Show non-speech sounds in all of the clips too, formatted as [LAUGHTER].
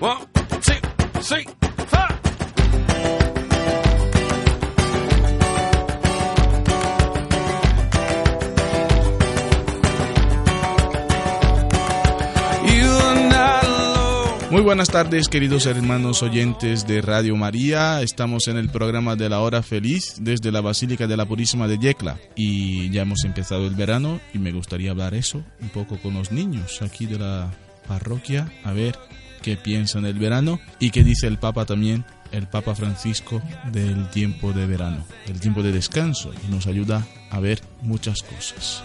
One, two, three. Muy buenas tardes, queridos hermanos oyentes de Radio María. Estamos en el programa de la Hora Feliz desde la Basílica de la Purísima de Yecla. Y ya hemos empezado el verano y me gustaría hablar eso un poco con los niños aquí de la parroquia, a ver qué piensan del verano y qué dice el Papa también, el Papa Francisco, del tiempo de verano, del tiempo de descanso. Y nos ayuda a ver muchas cosas.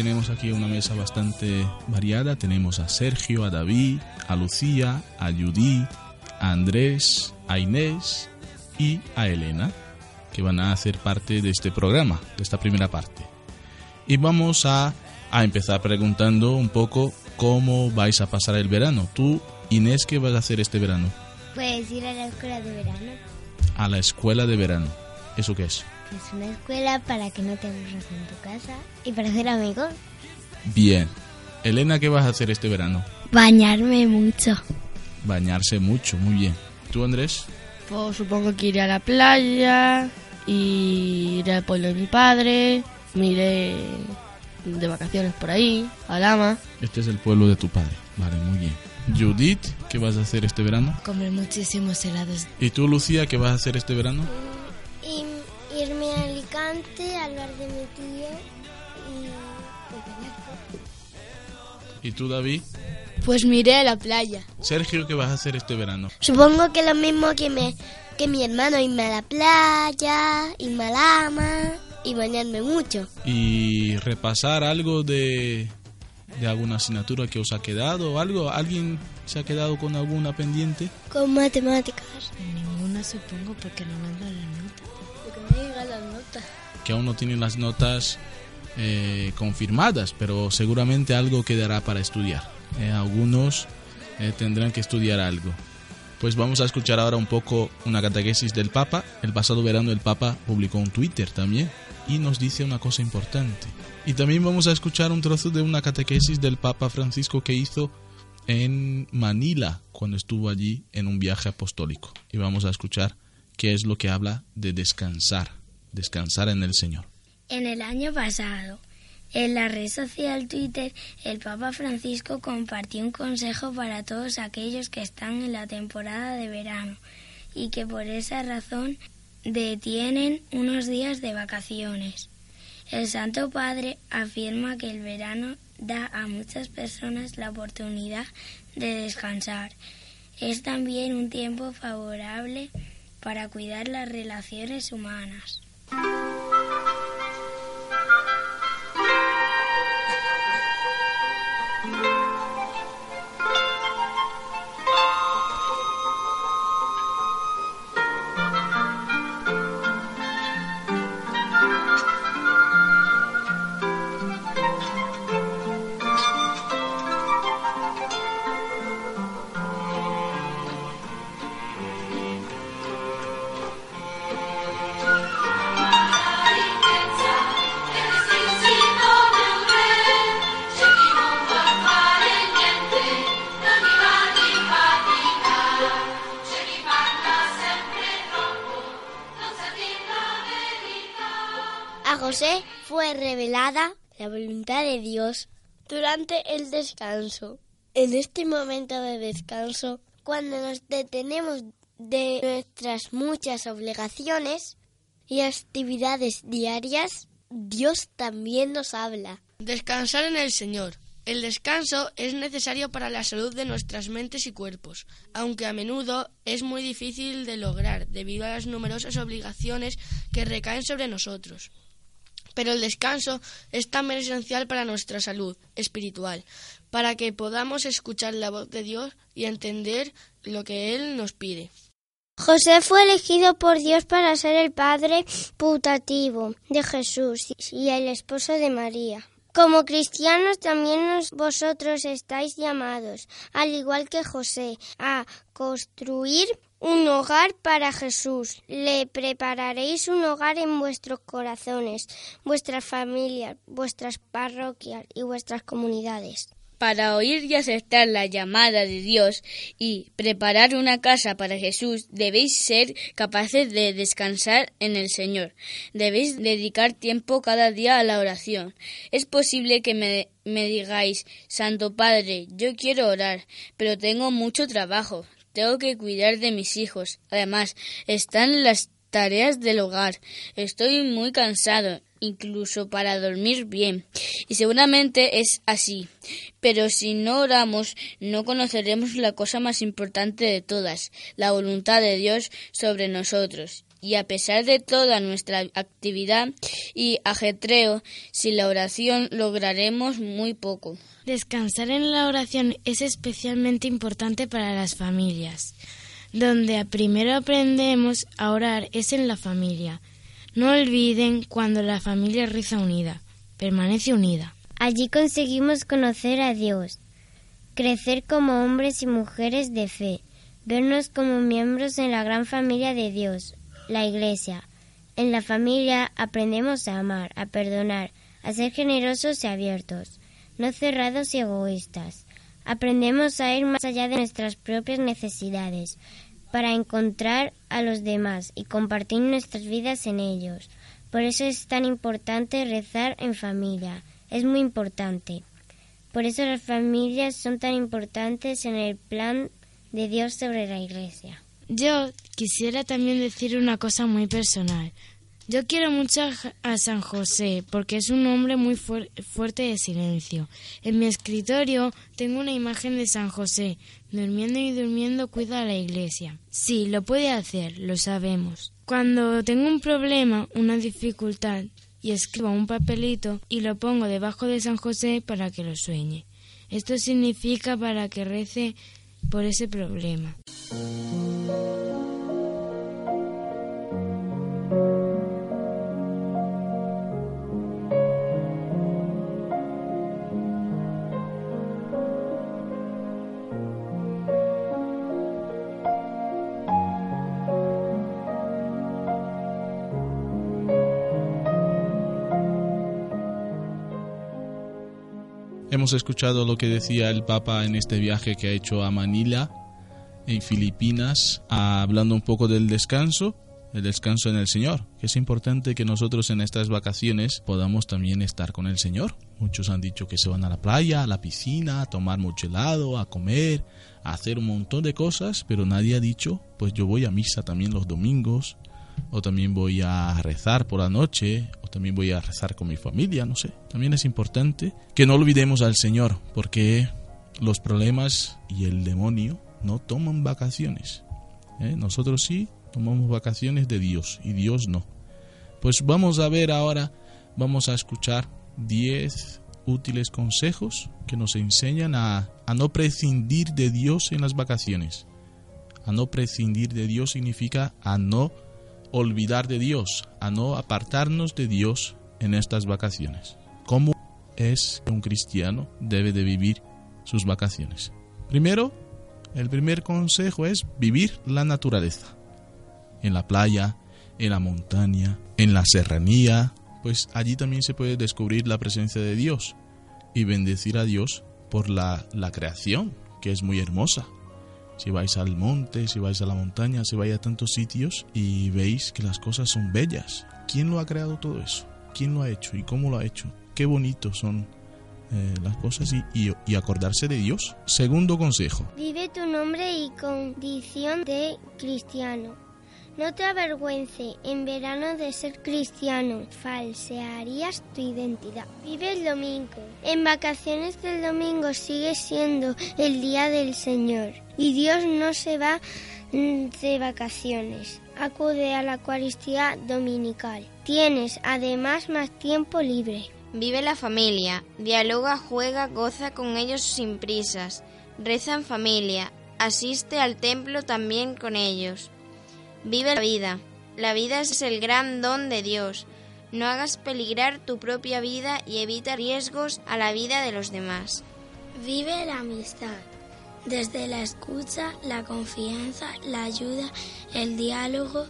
Tenemos aquí una mesa bastante variada. Tenemos a Sergio, a David, a Lucía, a Judith, a Andrés, a Inés y a Elena, que van a hacer parte de este programa, de esta primera parte. Y vamos a, a empezar preguntando un poco cómo vais a pasar el verano. Tú, Inés, ¿qué vas a hacer este verano? Pues ir a la escuela de verano. A la escuela de verano. ¿Eso qué es? Es una escuela para que no te aburras en tu casa y para hacer amigos. Bien. Elena, ¿qué vas a hacer este verano? Bañarme mucho. Bañarse mucho, muy bien. ¿Tú, Andrés? Pues supongo que iré a la playa, y iré al pueblo de mi padre, me iré de vacaciones por ahí, a Lama. Este es el pueblo de tu padre. Vale, muy bien. Judith, ¿qué vas a hacer este verano? Comer muchísimos helados. ¿Y tú, Lucía, qué vas a hacer este verano? Y irme a Alicante a hablar de mi tío y... ¿Y tú, David? Pues miré a la playa. Sergio, ¿qué vas a hacer este verano? Supongo que lo mismo que, me, que mi hermano, irme a la playa, irme a Lama y bañarme mucho. ¿Y repasar algo de, de alguna asignatura que os ha quedado? ¿Algo? ¿Alguien se ha quedado con alguna pendiente? Con matemáticas. Ninguna supongo porque no me han dado la nota. Que aún no tienen las notas eh, confirmadas, pero seguramente algo quedará para estudiar. Eh, algunos eh, tendrán que estudiar algo. Pues vamos a escuchar ahora un poco una catequesis del Papa. El pasado verano el Papa publicó un Twitter también y nos dice una cosa importante. Y también vamos a escuchar un trozo de una catequesis del Papa Francisco que hizo en Manila cuando estuvo allí en un viaje apostólico. Y vamos a escuchar qué es lo que habla de descansar, descansar en el Señor. En el año pasado, en la red social Twitter, el Papa Francisco compartió un consejo para todos aquellos que están en la temporada de verano y que por esa razón detienen unos días de vacaciones. El Santo Padre afirma que el verano da a muchas personas la oportunidad de descansar. Es también un tiempo favorable para cuidar las relaciones humanas. thank you. Durante el descanso. En este momento de descanso, cuando nos detenemos de nuestras muchas obligaciones y actividades diarias, Dios también nos habla. Descansar en el Señor. El descanso es necesario para la salud de nuestras mentes y cuerpos, aunque a menudo es muy difícil de lograr debido a las numerosas obligaciones que recaen sobre nosotros. Pero el descanso es también esencial para nuestra salud espiritual, para que podamos escuchar la voz de Dios y entender lo que Él nos pide. José fue elegido por Dios para ser el padre putativo de Jesús y el esposo de María. Como cristianos también vosotros estáis llamados, al igual que José, a construir un hogar para Jesús. Le prepararéis un hogar en vuestros corazones, vuestras familias, vuestras parroquias y vuestras comunidades. Para oír y aceptar la llamada de Dios y preparar una casa para Jesús, debéis ser capaces de descansar en el Señor. Debéis dedicar tiempo cada día a la oración. Es posible que me, me digáis, Santo Padre, yo quiero orar, pero tengo mucho trabajo. Tengo que cuidar de mis hijos. Además, están las tareas del hogar. Estoy muy cansado, incluso para dormir bien. Y seguramente es así. Pero si no oramos, no conoceremos la cosa más importante de todas, la voluntad de Dios sobre nosotros y a pesar de toda nuestra actividad y ajetreo, sin la oración lograremos muy poco. Descansar en la oración es especialmente importante para las familias. Donde primero aprendemos a orar es en la familia. No olviden cuando la familia reza unida, permanece unida. Allí conseguimos conocer a Dios, crecer como hombres y mujeres de fe, vernos como miembros en la gran familia de Dios, la Iglesia. En la familia aprendemos a amar, a perdonar, a ser generosos y abiertos, no cerrados y egoístas. Aprendemos a ir más allá de nuestras propias necesidades para encontrar a los demás y compartir nuestras vidas en ellos. Por eso es tan importante rezar en familia. Es muy importante. Por eso las familias son tan importantes en el plan de Dios sobre la Iglesia. Yo quisiera también decir una cosa muy personal. Yo quiero mucho a San José porque es un hombre muy fuerte de silencio. En mi escritorio tengo una imagen de San José. Durmiendo y durmiendo cuida a la iglesia. Sí, lo puede hacer, lo sabemos. Cuando tengo un problema, una dificultad, y escribo un papelito y lo pongo debajo de San José para que lo sueñe. Esto significa para que rece por ese problema. Hemos escuchado lo que decía el Papa en este viaje que ha hecho a Manila, en Filipinas, hablando un poco del descanso, el descanso en el Señor, que es importante que nosotros en estas vacaciones podamos también estar con el Señor. Muchos han dicho que se van a la playa, a la piscina, a tomar mucho helado, a comer, a hacer un montón de cosas, pero nadie ha dicho, pues yo voy a misa también los domingos, o también voy a rezar por la noche, también voy a rezar con mi familia, no sé. También es importante que no olvidemos al Señor, porque los problemas y el demonio no toman vacaciones. ¿eh? Nosotros sí tomamos vacaciones de Dios y Dios no. Pues vamos a ver ahora, vamos a escuchar 10 útiles consejos que nos enseñan a, a no prescindir de Dios en las vacaciones. A no prescindir de Dios significa a no olvidar de Dios, a no apartarnos de Dios en estas vacaciones. ¿Cómo es que un cristiano debe de vivir sus vacaciones? Primero, el primer consejo es vivir la naturaleza. En la playa, en la montaña, en la serranía, pues allí también se puede descubrir la presencia de Dios y bendecir a Dios por la, la creación, que es muy hermosa si vais al monte, si vais a la montaña, si vais a tantos sitios y veis que las cosas son bellas. ¿Quién lo ha creado todo eso? ¿Quién lo ha hecho y cómo lo ha hecho? Qué bonitos son eh, las cosas y, y, acordarse de Dios. Segundo consejo. Vive tu nombre y condición de cristiano. No te avergüence en verano de ser cristiano, falsearías tu identidad. Vive el domingo. En vacaciones del domingo sigue siendo el día del Señor y Dios no se va de vacaciones. Acude a la Eucaristía dominical. Tienes además más tiempo libre. Vive la familia, dialoga, juega, goza con ellos sin prisas, reza en familia, asiste al templo también con ellos. Vive la vida. La vida es el gran don de Dios. No hagas peligrar tu propia vida y evita riesgos a la vida de los demás. Vive la amistad. Desde la escucha, la confianza, la ayuda, el diálogo,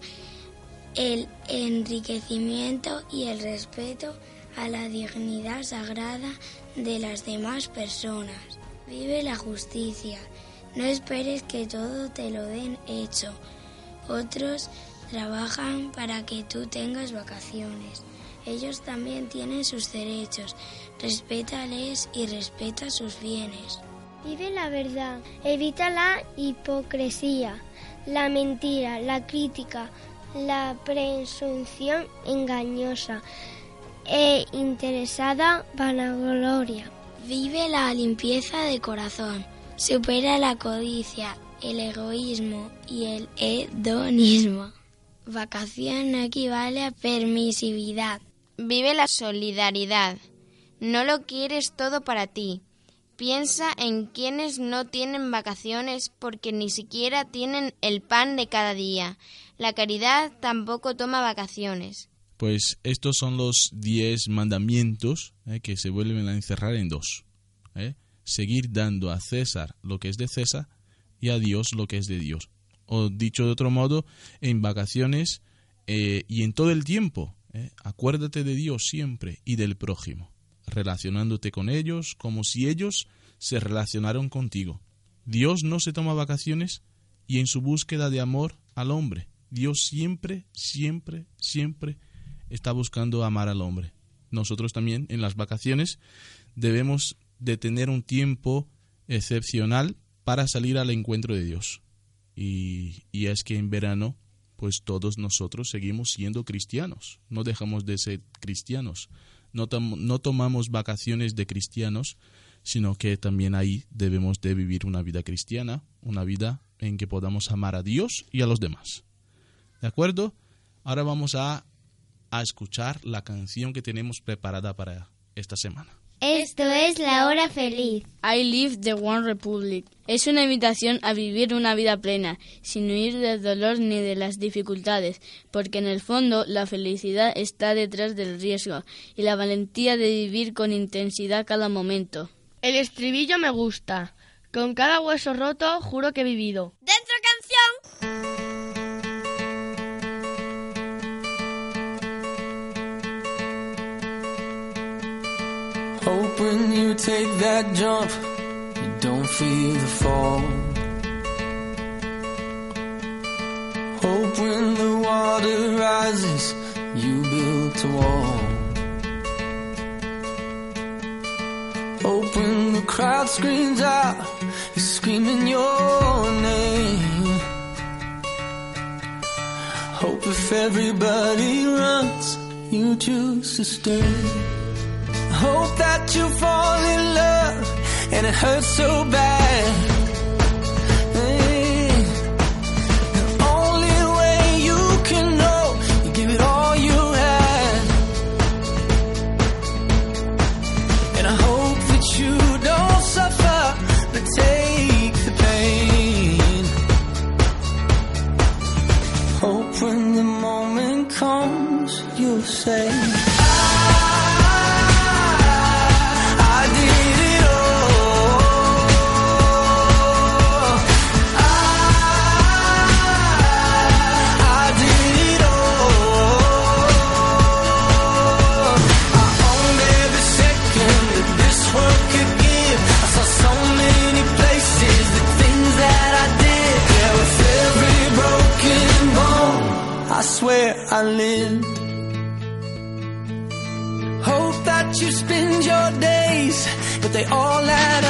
el enriquecimiento y el respeto a la dignidad sagrada de las demás personas. Vive la justicia. No esperes que todo te lo den hecho. Otros trabajan para que tú tengas vacaciones. Ellos también tienen sus derechos. Respétales y respeta sus bienes. Vive la verdad. Evita la hipocresía, la mentira, la crítica, la presunción engañosa e interesada vanagloria. Vive la limpieza de corazón. Supera la codicia, el egoísmo y el hedonismo. Vacación no equivale a permisividad. Vive la solidaridad. No lo quieres todo para ti. Piensa en quienes no tienen vacaciones porque ni siquiera tienen el pan de cada día. La caridad tampoco toma vacaciones. Pues estos son los diez mandamientos eh, que se vuelven a encerrar en dos. eh. Seguir dando a César lo que es de César y a Dios lo que es de Dios. O dicho de otro modo, en vacaciones eh, y en todo el tiempo, acuérdate de Dios siempre y del prójimo, relacionándote con ellos como si ellos se relacionaron contigo. Dios no se toma vacaciones y en su búsqueda de amor al hombre, Dios siempre, siempre, siempre está buscando amar al hombre. Nosotros también en las vacaciones debemos de tener un tiempo excepcional para salir al encuentro de Dios. Y, y es que en verano, pues todos nosotros seguimos siendo cristianos, no dejamos de ser cristianos, no, no tomamos vacaciones de cristianos, sino que también ahí debemos de vivir una vida cristiana, una vida en que podamos amar a Dios y a los demás. ¿De acuerdo? Ahora vamos a, a escuchar la canción que tenemos preparada para esta semana. Esto es la hora feliz. I Live the One Republic. Es una invitación a vivir una vida plena, sin huir del dolor ni de las dificultades, porque en el fondo la felicidad está detrás del riesgo y la valentía de vivir con intensidad cada momento. El estribillo me gusta. Con cada hueso roto juro que he vivido. ¡Dentro Hope when you take that jump, you don't feel the fall. Hope when the water rises, you build a wall. Hope when the crowd screams out, you're screaming your name. Hope if everybody runs, you choose to stay. Hope that you fall in love and it hurts so bad. The only way you can know, you give it all you. And I hope that you don't suffer, but take the pain. Hope when the moment comes, you'll say. Hope that you spend your days, but they all add up.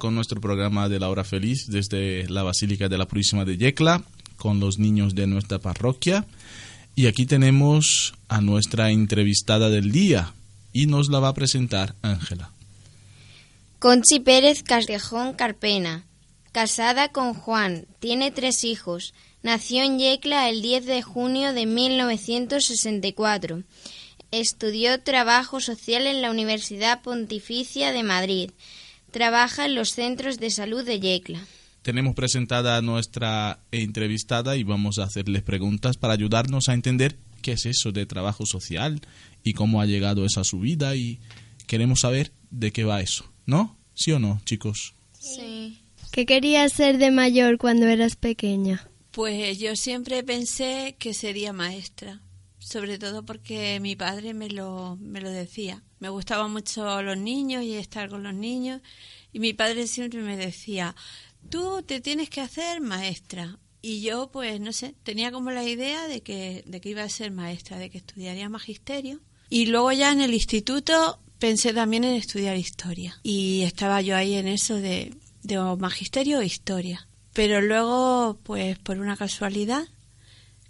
con nuestro programa de la hora feliz desde la Basílica de la Purísima de Yecla con los niños de nuestra parroquia. Y aquí tenemos a nuestra entrevistada del día y nos la va a presentar Ángela. Conchi Pérez Castejón Carpena, casada con Juan, tiene tres hijos. Nació en Yecla el 10 de junio de 1964. Estudió trabajo social en la Universidad Pontificia de Madrid. Trabaja en los centros de salud de Yecla. Tenemos presentada a nuestra entrevistada y vamos a hacerles preguntas para ayudarnos a entender qué es eso de trabajo social y cómo ha llegado eso a su vida y queremos saber de qué va eso, ¿no? ¿Sí o no, chicos? Sí. ¿Qué querías ser de mayor cuando eras pequeña? Pues yo siempre pensé que sería maestra, sobre todo porque mi padre me lo, me lo decía. Me gustaban mucho los niños y estar con los niños y mi padre siempre me decía, tú te tienes que hacer maestra. Y yo, pues, no sé, tenía como la idea de que, de que iba a ser maestra, de que estudiaría magisterio. Y luego ya en el instituto pensé también en estudiar historia. Y estaba yo ahí en eso de, de magisterio o historia. Pero luego, pues por una casualidad,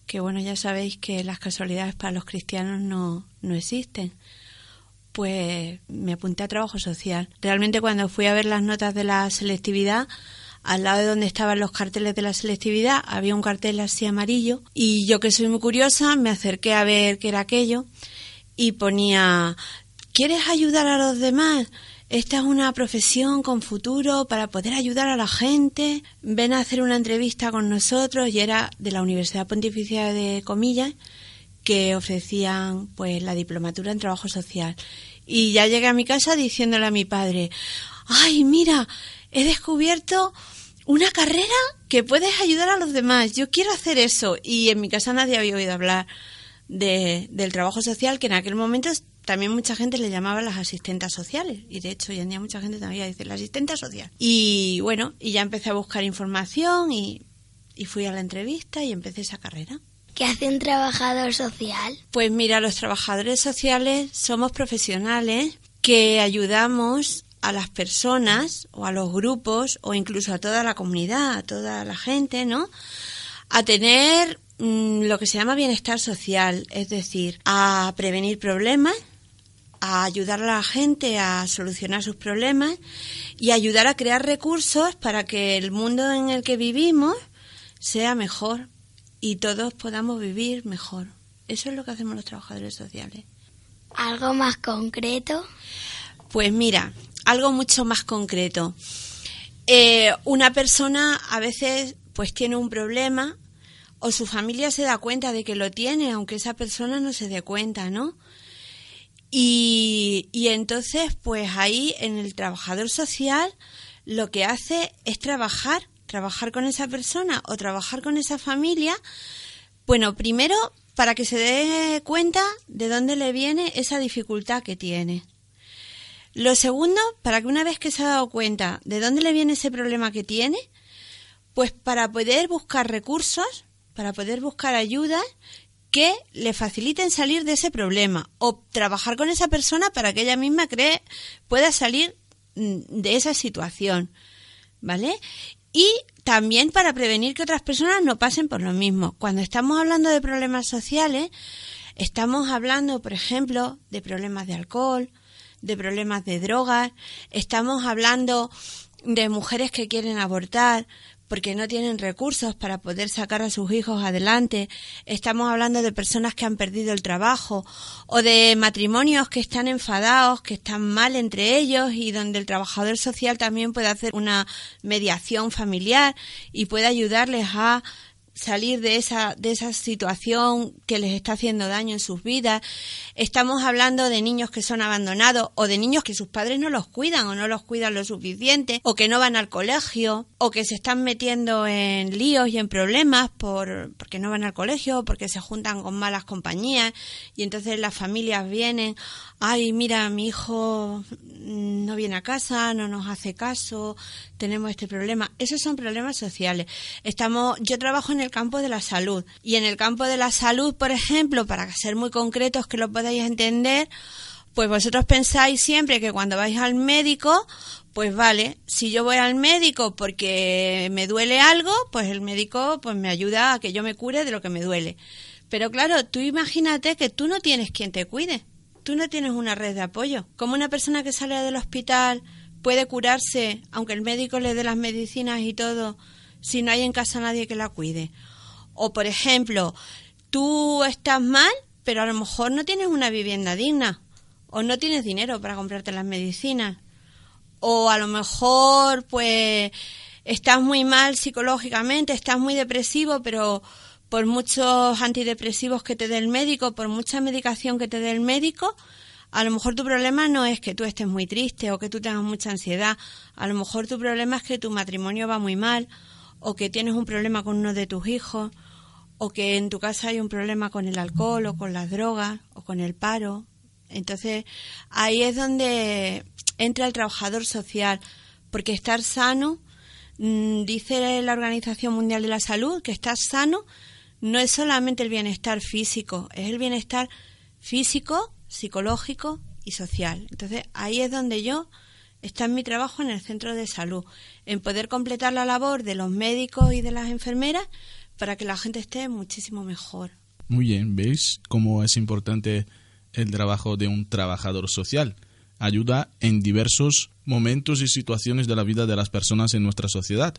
que bueno, ya sabéis que las casualidades para los cristianos no, no existen, pues me apunté a trabajo social. Realmente cuando fui a ver las notas de la selectividad, al lado de donde estaban los carteles de la selectividad había un cartel así amarillo y yo que soy muy curiosa me acerqué a ver qué era aquello y ponía ¿Quieres ayudar a los demás? Esta es una profesión con futuro para poder ayudar a la gente. Ven a hacer una entrevista con nosotros y era de la Universidad Pontificia de Comillas que ofrecían pues la diplomatura en trabajo social. Y ya llegué a mi casa diciéndole a mi padre, "Ay, mira, he descubierto una carrera que puedes ayudar a los demás. Yo quiero hacer eso." Y en mi casa nadie había oído hablar de, del trabajo social, que en aquel momento también mucha gente le llamaba las asistentas sociales. Y de hecho hoy en día mucha gente todavía dice la asistenta social y bueno y ya empecé a buscar información y, y fui a la entrevista y empecé esa carrera. ¿Qué hace un trabajador social? pues mira los trabajadores sociales somos profesionales que ayudamos a las personas o a los grupos o incluso a toda la comunidad a toda la gente no a tener mm, lo que se llama bienestar social es decir a prevenir problemas a ayudar a la gente a solucionar sus problemas y ayudar a crear recursos para que el mundo en el que vivimos sea mejor y todos podamos vivir mejor. Eso es lo que hacemos los trabajadores sociales. ¿Algo más concreto? Pues mira, algo mucho más concreto. Eh, una persona a veces pues tiene un problema o su familia se da cuenta de que lo tiene, aunque esa persona no se dé cuenta, ¿no? Y, entonces, pues ahí en el trabajador social lo que hace es trabajar, trabajar con esa persona o trabajar con esa familia. Bueno, primero para que se dé cuenta de dónde le viene esa dificultad que tiene. Lo segundo, para que una vez que se ha dado cuenta de dónde le viene ese problema que tiene, pues para poder buscar recursos, para poder buscar ayuda que le faciliten salir de ese problema o trabajar con esa persona para que ella misma cree pueda salir mm, de esa situación, ¿vale? Y también para prevenir que otras personas no pasen por lo mismo. Cuando estamos hablando de problemas sociales, estamos hablando, por ejemplo, de problemas de alcohol, de problemas de drogas, estamos hablando de mujeres que quieren abortar, porque no tienen recursos para poder sacar a sus hijos adelante. Estamos hablando de personas que han perdido el trabajo o de matrimonios que están enfadados, que están mal entre ellos y donde el trabajador social también puede hacer una mediación familiar y puede ayudarles a salir de esa, de esa situación que les está haciendo daño en sus vidas. Estamos hablando de niños que son abandonados o de niños que sus padres no los cuidan o no los cuidan lo suficiente o que no van al colegio o que se están metiendo en líos y en problemas por, porque no van al colegio, porque se juntan con malas compañías y entonces las familias vienen, ay, mira, mi hijo no viene a casa, no nos hace caso, tenemos este problema. Esos son problemas sociales. Estamos, yo trabajo en el campo de la salud y en el campo de la salud, por ejemplo, para ser muy concretos que lo podáis entender, pues vosotros pensáis siempre que cuando vais al médico, pues vale, si yo voy al médico porque me duele algo, pues el médico pues me ayuda a que yo me cure de lo que me duele. Pero claro, tú imagínate que tú no tienes quien te cuide tú no tienes una red de apoyo. Como una persona que sale del hospital puede curarse, aunque el médico le dé las medicinas y todo, si no hay en casa nadie que la cuide. O, por ejemplo, tú estás mal, pero a lo mejor no tienes una vivienda digna, o no tienes dinero para comprarte las medicinas, o a lo mejor, pues, estás muy mal psicológicamente, estás muy depresivo, pero por muchos antidepresivos que te dé el médico, por mucha medicación que te dé el médico, a lo mejor tu problema no es que tú estés muy triste o que tú tengas mucha ansiedad, a lo mejor tu problema es que tu matrimonio va muy mal o que tienes un problema con uno de tus hijos o que en tu casa hay un problema con el alcohol o con las drogas o con el paro. Entonces ahí es donde entra el trabajador social, porque estar sano, mm, dice la Organización Mundial de la Salud, que estar sano no es solamente el bienestar físico, es el bienestar físico, psicológico y social. Entonces ahí es donde yo está en mi trabajo en el centro de salud, en poder completar la labor de los médicos y de las enfermeras para que la gente esté muchísimo mejor. Muy bien, ¿veis cómo es importante el trabajo de un trabajador social? Ayuda en diversos momentos y situaciones de la vida de las personas en nuestra sociedad.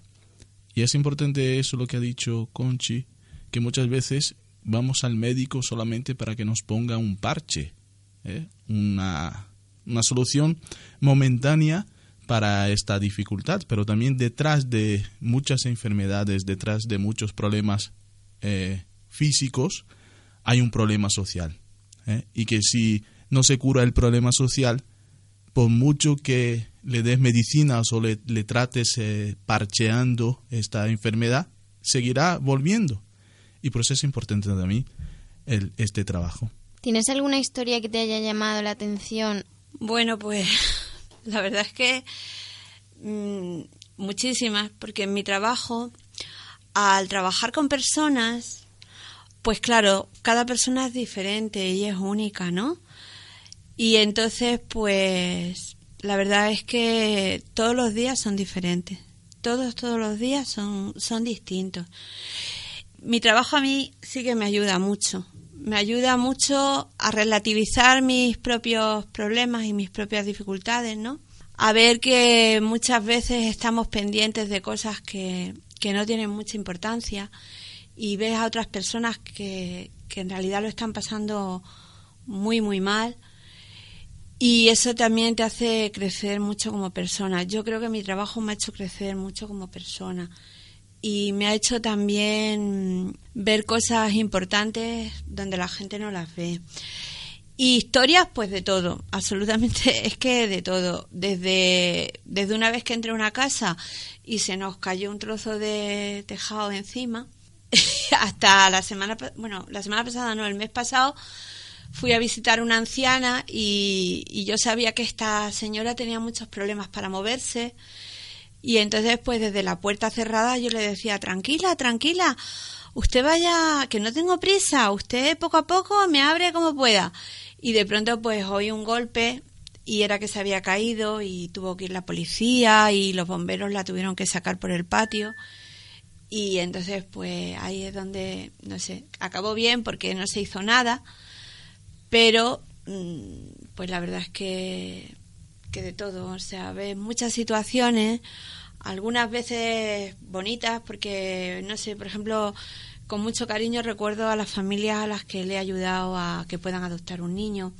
Y es importante eso lo que ha dicho Conchi, que muchas veces vamos al médico solamente para que nos ponga un parche, ¿eh? una, una solución momentánea para esta dificultad, pero también detrás de muchas enfermedades, detrás de muchos problemas eh, físicos, hay un problema social. ¿eh? Y que si no se cura el problema social, por mucho que le des medicinas o le, le trates parcheando esta enfermedad, seguirá volviendo. Y por eso es importante para mí el, este trabajo. ¿Tienes alguna historia que te haya llamado la atención? Bueno, pues [LAUGHS] la verdad es que mm, muchísimas, porque en mi trabajo, al trabajar con personas, pues claro, cada persona es diferente y es única, ¿no? Y entonces, pues la verdad es que todos los días son diferentes. Todos, todos los días son, son distintos mi trabajo a mí sí que me ayuda mucho. Me ayuda mucho a relativizar mis propios problemas y mis propias dificultades, ¿no? A ver que muchas veces estamos pendientes de cosas que, que no tienen mucha importancia y ves a otras personas que, que en realidad lo están pasando muy, muy mal. Y eso también te hace crecer mucho como persona. Yo creo que mi trabajo me ha hecho crecer mucho como persona y me ha hecho también ver cosas importantes donde la gente no las ve. Y historias, pues de todo, absolutamente, [LAUGHS] es que de todo. Desde, desde una vez que entré a una casa y se nos cayó un trozo de tejado encima, [LAUGHS] hasta la semana, bueno, la semana pasada no, el mes pasado, fui a visitar una anciana y, y yo sabía que esta señora tenía muchos problemas para moverse y entonces, pues desde la puerta cerrada yo le decía, tranquila, tranquila, usted vaya, que no tengo prisa, usted poco a poco me abre como pueda. Y de pronto pues oí un golpe y era que se había caído y tuvo que ir la policía y los bomberos la tuvieron que sacar por el patio. Y entonces pues ahí es donde, no sé, acabó bien porque no se hizo nada, pero mm, pues la verdad es que, que de todo, o sea, ves muchas situaciones, algunas veces bonitas porque, no sé, por ejemplo, con mucho cariño recuerdo a las familias a las que le he ayudado a que puedan adoptar un niño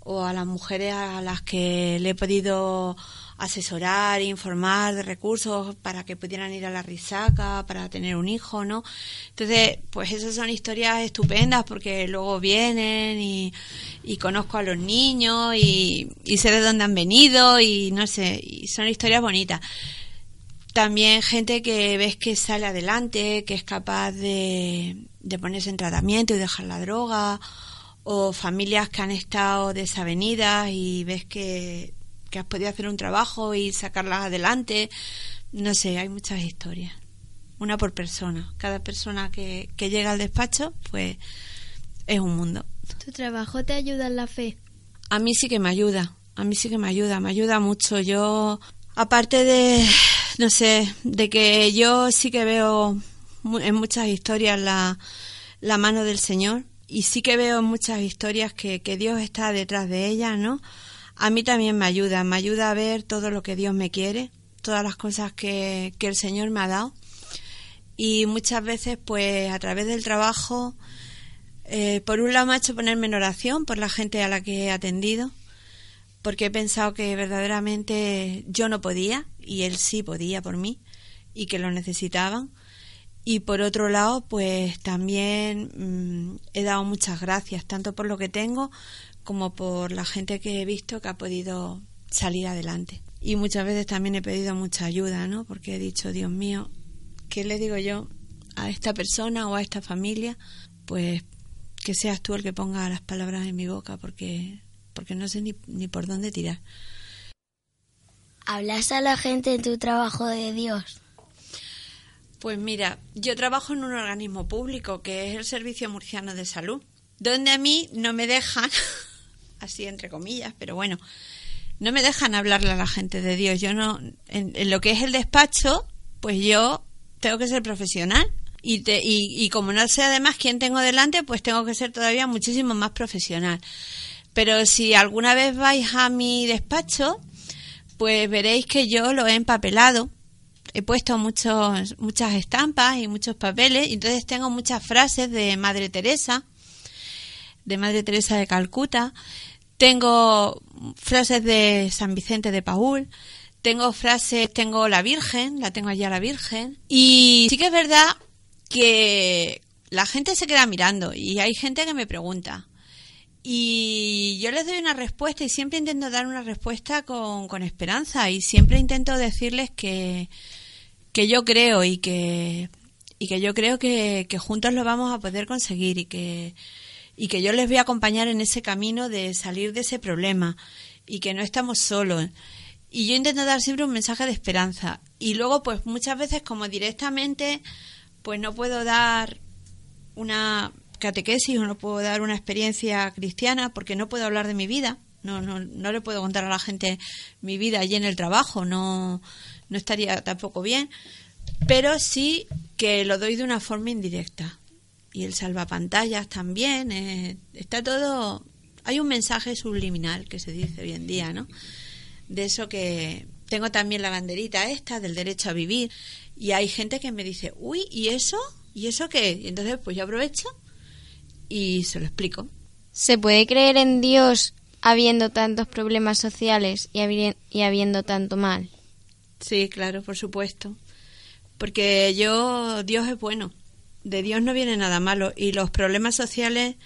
o a las mujeres a las que le he podido asesorar, informar de recursos para que pudieran ir a la risaca, para tener un hijo, ¿no? Entonces, pues esas son historias estupendas porque luego vienen y, conozco a los niños y, sé de dónde han venido y no sé, y son historias bonitas. También gente que ves que sale adelante, que es capaz de ponerse en tratamiento y dejar la droga o familias que han estado desavenidas y ves que, has podido hacer un trabajo y sacarlas adelante. No sé, hay muchas historias. Una por persona. Cada persona que, que llega al despacho, pues es un mundo. ¿Tu trabajo te ayuda en la fe? A mí sí que me ayuda. A mí sí que me ayuda. Me ayuda mucho. Yo, aparte de, no sé, de que yo sí que veo en muchas historias la, la mano del Señor y sí que veo muchas historias que, que Dios está detrás de ellas, ¿no? A mí también me ayuda, me ayuda a ver todo lo que Dios me quiere, todas las cosas que, que el Señor me ha dado. Y muchas veces, pues a través del trabajo, eh, por un lado me ha hecho ponerme en oración por la gente a la que he atendido, porque he pensado que verdaderamente yo no podía y él sí podía por mí y que lo necesitaban. Y por otro lado, pues también mm, he dado muchas gracias, tanto por lo que tengo como por la gente que he visto que ha podido salir adelante. Y muchas veces también he pedido mucha ayuda, ¿no? Porque he dicho, Dios mío, ¿qué le digo yo a esta persona o a esta familia? Pues que seas tú el que ponga las palabras en mi boca, porque, porque no sé ni, ni por dónde tirar. ¿Hablas a la gente en tu trabajo de Dios? Pues mira, yo trabajo en un organismo público que es el Servicio Murciano de Salud, donde a mí no me dejan, [LAUGHS] así entre comillas, pero bueno, no me dejan hablarle a la gente de Dios. Yo no, en, lo que es el despacho, pues yo tengo que ser profesional y, te, y, y como no sé además quién tengo delante, pues tengo que ser todavía muchísimo más profesional. Pero si alguna vez vais a mi despacho, pues veréis que yo lo he empapelado he puesto muchos, muchas estampas y muchos papeles, y entonces tengo muchas frases de Madre Teresa, de Madre Teresa de Calcuta, tengo frases de San Vicente de Paul, tengo frases, tengo la Virgen, la tengo allá la Virgen, y sí que es verdad que la gente se queda mirando y hay gente que me pregunta. Y yo les doy una respuesta y siempre intento dar una respuesta con, con esperanza y siempre intento decirles que, que yo creo y que, y que yo creo que juntos lo vamos a poder conseguir y que, y que yo les voy a acompañar en ese camino de salir de ese problema y que no estamos solos. Y yo intento dar siempre un mensaje de esperanza. Y luego, pues muchas veces, como directamente, pues no puedo dar una catequesis o no puedo dar una experiencia cristiana porque no puedo hablar de mi vida. No, no, no le puedo contar a la gente mi vida allí en el trabajo. No, no estaría tampoco bien, pero sí que lo doy de una forma indirecta. Y el salvapantallas también, eh, está todo... Hay un mensaje subliminal que se dice hoy en día, ¿no? De eso que tengo también la banderita esta del derecho a vivir y hay gente que me dice, uy, ¿y eso? ¿Y eso qué? Y entonces pues yo aprovecho y se lo explico. ¿Se puede creer en Dios habiendo tantos problemas sociales y, y habiendo tanto mal? Sí, claro, por supuesto. Porque yo, Dios es bueno. De Dios no viene nada malo. Y los problemas sociales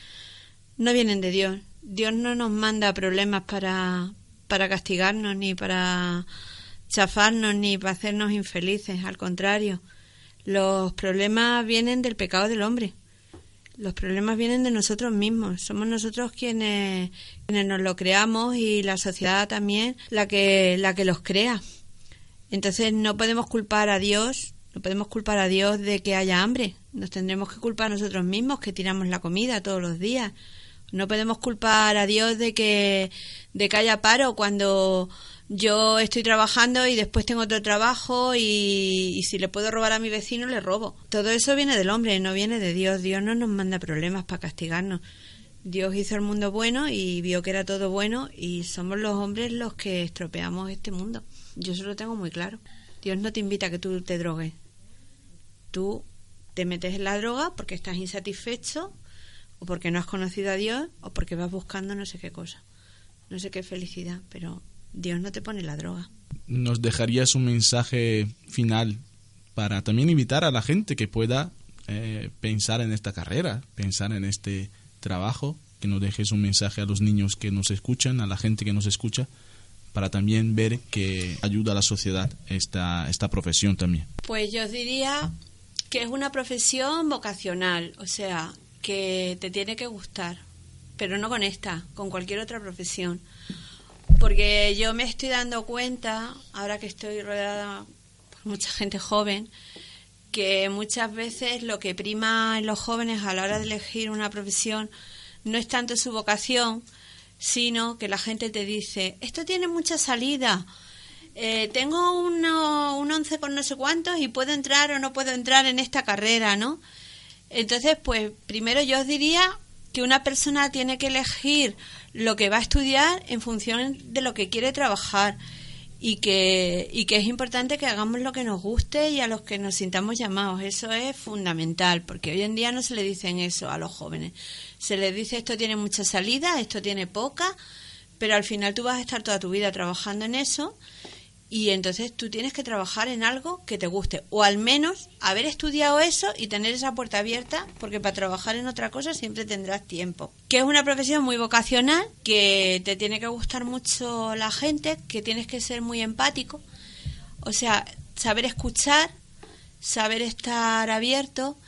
no vienen de Dios. Dios no nos manda problemas para, para castigarnos, ni para chafarnos, ni para hacernos infelices. Al contrario, los problemas vienen del pecado del hombre. Los problemas vienen de nosotros mismos. Somos nosotros quienes, quienes nos lo creamos y la sociedad también la que, la que los crea. Entonces no podemos culpar a Dios No podemos culpar a Dios de que haya hambre. Nos tendremos que culpar nosotros mismos que tiramos la comida todos los días. No podemos culpar a Dios de que, de que haya paro cuando yo estoy trabajando y después tengo otro trabajo y, y, si le puedo robar a mi vecino, le robo. Todo eso viene del hombre, no viene de Dios. Dios no nos manda problemas para castigarnos. Dios hizo el mundo bueno y vio que era todo bueno y somos los hombres los que estropeamos este mundo. Yo eso lo tengo muy claro. Dios no te invita a que tú te drogues. Tú te metes en la droga porque estás insatisfecho o porque no has conocido a Dios o porque vas buscando no sé qué cosa. No sé qué felicidad, pero Dios no te pone la droga. ¿Nos dejarías un mensaje final para también invitar a la gente que pueda eh, pensar en esta carrera, pensar en este trabajo, que nos dejes un mensaje a los niños que nos escuchan, a la gente que nos escucha, para también ver que ayuda a la sociedad esta, esta profesión también? Pues yo diría que es una profesión vocacional, o sea, que te tiene que gustar, pero no con esta, con cualquier otra profesión. Porque yo me estoy dando cuenta, ahora que estoy rodeada por mucha gente joven, que muchas veces lo que prima en los jóvenes a la hora de elegir una profesión no es tanto su vocación, sino que la gente te dice, esto tiene mucha salida, eh, tengo un once con no sé cuántos y puedo entrar o no puedo entrar en esta carrera, ¿no? Entonces, pues primero yo os diría que una persona tiene que elegir lo que va a estudiar en función de lo que quiere trabajar y que, y que es importante que hagamos lo que nos guste y a los que nos sintamos llamados. Eso es fundamental, porque hoy en día no se le dicen eso a los jóvenes. Se les dice esto tiene mucha salida, esto tiene poca, pero al final tú vas a estar toda tu vida trabajando en eso y entonces tú tienes que trabajar en algo que te guste o al menos haber estudiado eso y tener esa puerta abierta porque para trabajar en otra cosa siempre tendrás tiempo. Que es una profesión muy vocacional, que te tiene que gustar mucho la gente, que tienes que ser muy empático, o sea, saber escuchar, saber estar abierto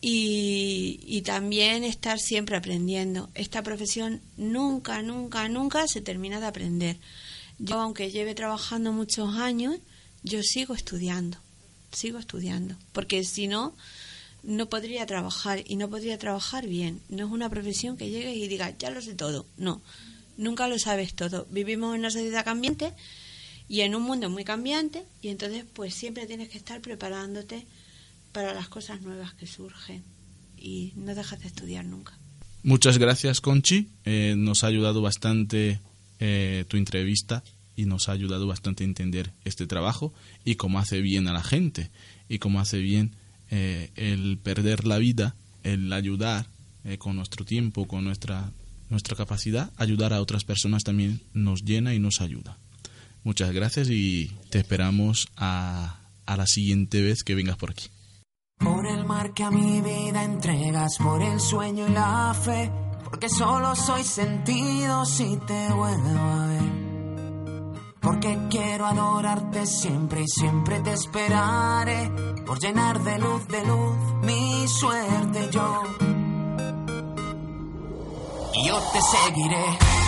y, y también estar siempre aprendiendo. Esta profesión nunca, nunca, nunca se termina de aprender yo, aunque lleve trabajando muchos años, yo sigo estudiando, sigo estudiando, porque si no, no podría trabajar y no podría trabajar bien. No es una profesión que llegue y diga, ya lo sé todo. No, nunca lo sabes todo. Vivimos en una sociedad cambiante y en un mundo muy cambiante y entonces pues siempre tienes que estar preparándote para las cosas nuevas que surgen y no dejas de estudiar nunca. Muchas gracias, Conchi. Eh, nos ha ayudado bastante eh, tu entrevista y nos ha ayudado bastante a entender este trabajo y cómo hace bien a la gente y cómo hace bien eh, el perder la vida, el ayudar eh, con nuestro tiempo, con nuestra, nuestra capacidad, ayudar a otras personas también nos llena y nos ayuda. Muchas gracias y te esperamos a, a la siguiente vez que vengas por aquí. Por el mar que a mi vida entregas, por el sueño y la fe porque solo soy sentido si te vuelvo a ver. Porque quiero adorarte siempre y siempre te esperaré. Por llenar de luz, de luz mi suerte yo. Y yo te seguiré.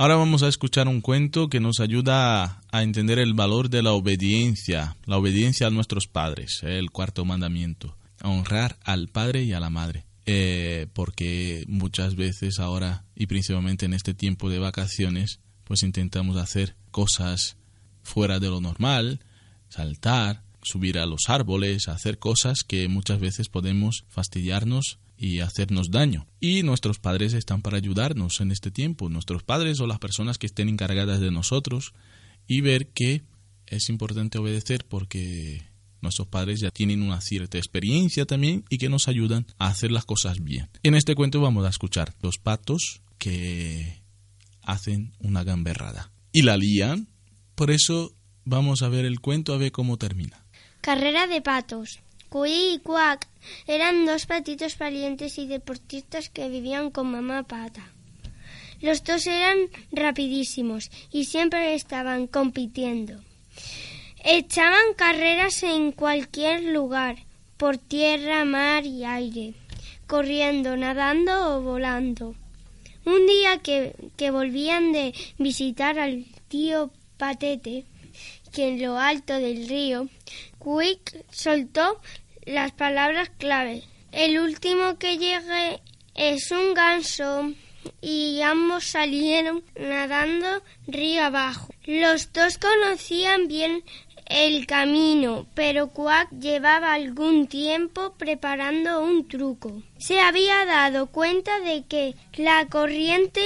Ahora vamos a escuchar un cuento que nos ayuda a, entender el valor de la obediencia, la obediencia a nuestros padres, eh, el cuarto mandamiento, honrar al padre y a la madre. Eh, porque muchas veces ahora, y principalmente en este tiempo de vacaciones, pues intentamos hacer cosas fuera de lo normal, saltar, subir a los árboles, hacer cosas que muchas veces podemos fastidiarnos y hacernos daño. Y nuestros padres están para ayudarnos en este tiempo, nuestros padres o las personas que estén encargadas de nosotros y ver que es importante obedecer porque nuestros padres ya tienen una cierta experiencia también y que nos ayudan a hacer las cosas bien. En este cuento vamos a escuchar los patos que hacen una gamberrada y la lían. Por eso vamos a ver el cuento a ver cómo termina. Carrera de patos. Cuí y Cuac eran dos patitos valientes y deportistas que vivían con mamá pata. Los dos eran rapidísimos y siempre estaban compitiendo. Echaban carreras en cualquier lugar, por tierra, mar y aire, corriendo, nadando o volando. Un día que, que volvían de visitar al tío Patete, que en lo alto del río, Quick soltó las palabras clave. El último que llegue es un ganso y ambos salieron nadando río abajo. Los dos conocían bien el camino, pero Quack llevaba algún tiempo preparando un truco. Se había dado cuenta de que la corriente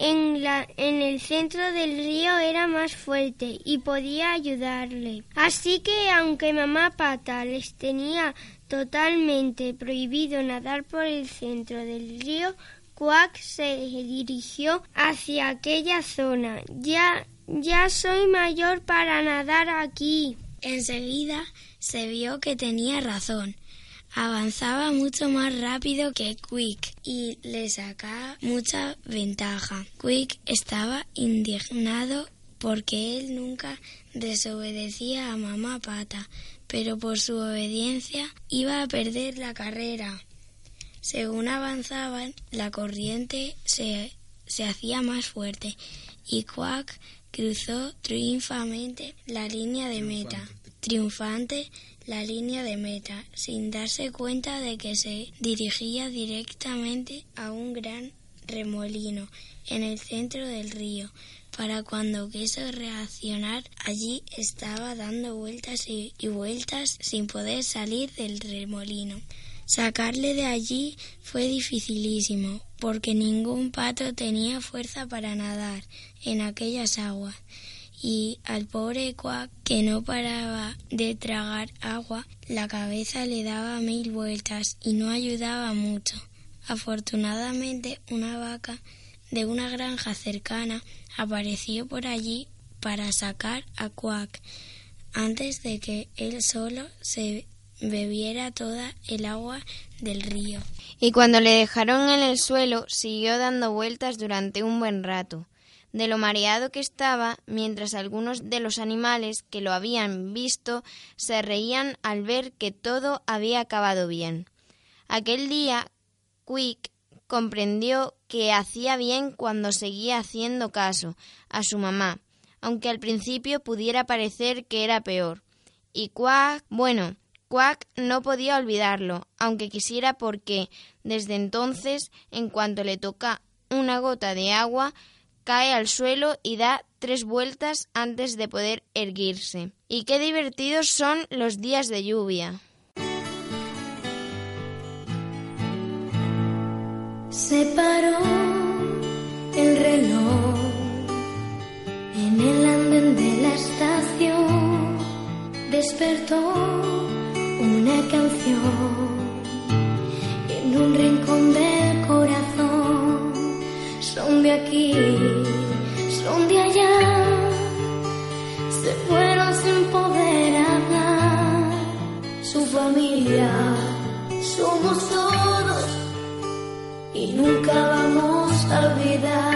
en, la- en el centro del río era más fuerte y podía ayudarle. Así que aunque mamá pata les tenía totalmente prohibido nadar por el centro del río, Quack se dirigió hacia aquella zona. Ya, ya soy mayor para nadar aquí. Enseguida se vio que tenía razón. Avanzaba mucho más rápido que Quick y le sacaba mucha ventaja. Quick estaba indignado porque él nunca desobedecía a mamá pata, pero por su obediencia iba a perder la carrera. Según avanzaban, la corriente se, se hacía más fuerte y Quack cruzó triunfamente la línea de meta. Triunfante la línea de meta, sin darse cuenta de que se dirigía directamente a un gran remolino en el centro del río. Para cuando quiso reaccionar, allí estaba dando vueltas y, y vueltas sin poder salir del remolino. Sacarle de allí fue dificilísimo, porque ningún pato tenía fuerza para nadar en aquellas aguas y al pobre Quack, que no paraba de tragar agua, la cabeza le daba mil vueltas y no ayudaba mucho. Afortunadamente, una vaca de una granja cercana apareció por allí para sacar a Quack antes de que él solo se bebiera toda el agua del río. Y cuando le dejaron en el suelo, siguió dando vueltas durante un buen rato de lo mareado que estaba, mientras algunos de los animales que lo habían visto se reían al ver que todo había acabado bien. Aquel día, Quick comprendió que hacía bien cuando seguía haciendo caso a su mamá, aunque al principio pudiera parecer que era peor. Y Quack, bueno, Quack no podía olvidarlo, aunque quisiera porque desde entonces, en cuanto le toca una gota de agua, cae al suelo y da tres vueltas antes de poder erguirse. Y qué divertidos son los días de lluvia. Se paró el reloj en el andén de la estación, despertó una canción en un rincón del corazón. Son de aquí, son de allá, se fueron sin poder hablar. Su familia somos todos y nunca vamos a olvidar.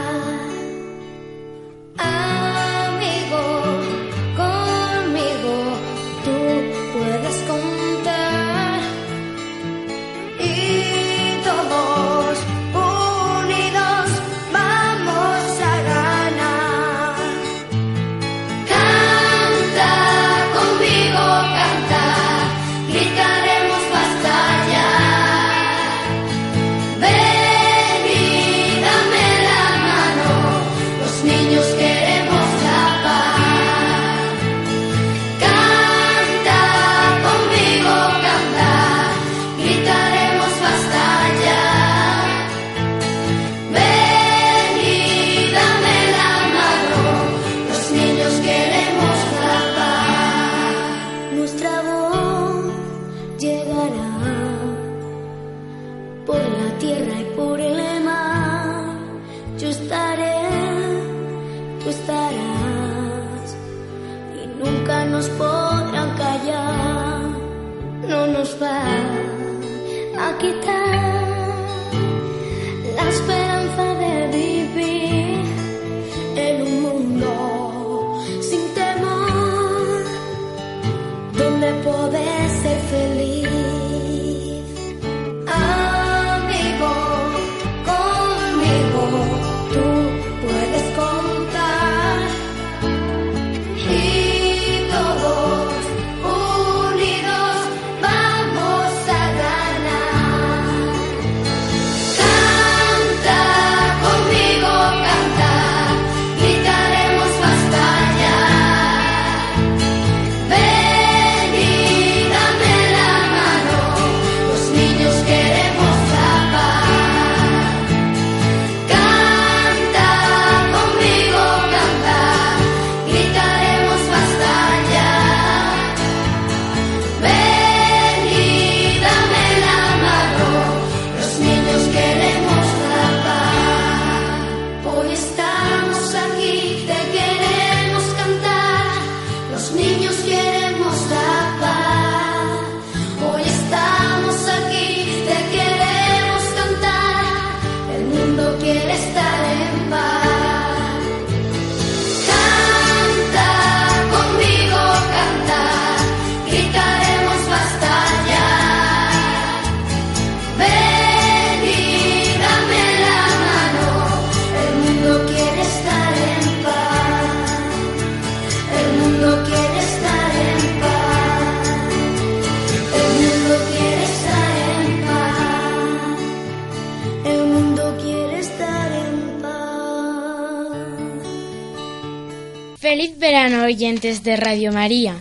Oyentes de Radio María.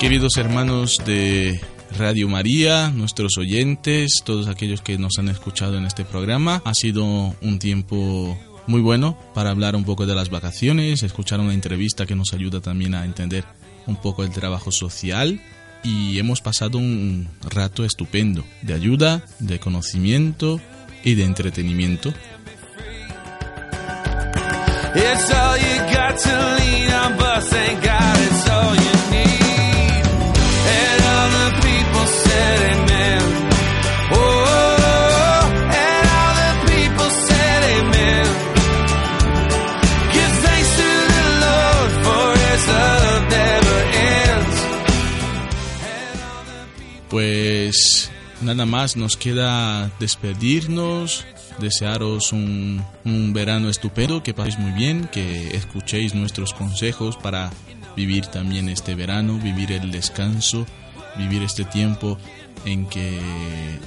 Queridos hermanos de Radio María, nuestros oyentes, todos aquellos que nos han escuchado en este programa, ha sido un tiempo muy bueno para hablar un poco de las vacaciones, escuchar una entrevista que nos ayuda también a entender un poco el trabajo social y hemos pasado un rato estupendo de ayuda, de conocimiento y de entretenimiento. Nada más nos queda despedirnos, desearos un, verano estupendo, que paséis muy bien, que escuchéis nuestros consejos para vivir también este verano, vivir el descanso, vivir este tiempo en que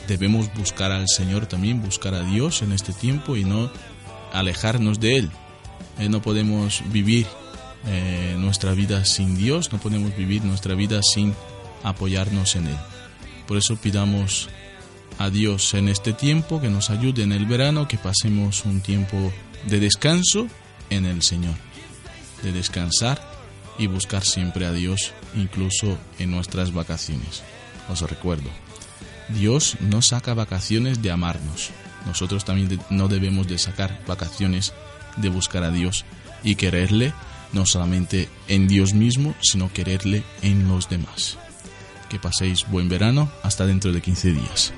debemos buscar al Señor también, buscar a Dios en este tiempo y no alejarnos de Él. Eh, no podemos vivir eh, nuestra vida sin Dios, no podemos vivir nuestra vida sin apoyarnos en Él. Por eso pidamos a Dios en este tiempo que nos ayude en el verano, que pasemos un tiempo de descanso en el Señor, de descansar y buscar siempre a Dios, incluso en nuestras vacaciones. Os recuerdo, Dios no saca vacaciones de amarnos. Nosotros también no debemos de sacar vacaciones de buscar a Dios y quererle no solamente en Dios mismo, sino quererle en los demás. Que paséis buen verano. Hasta dentro de 15 días.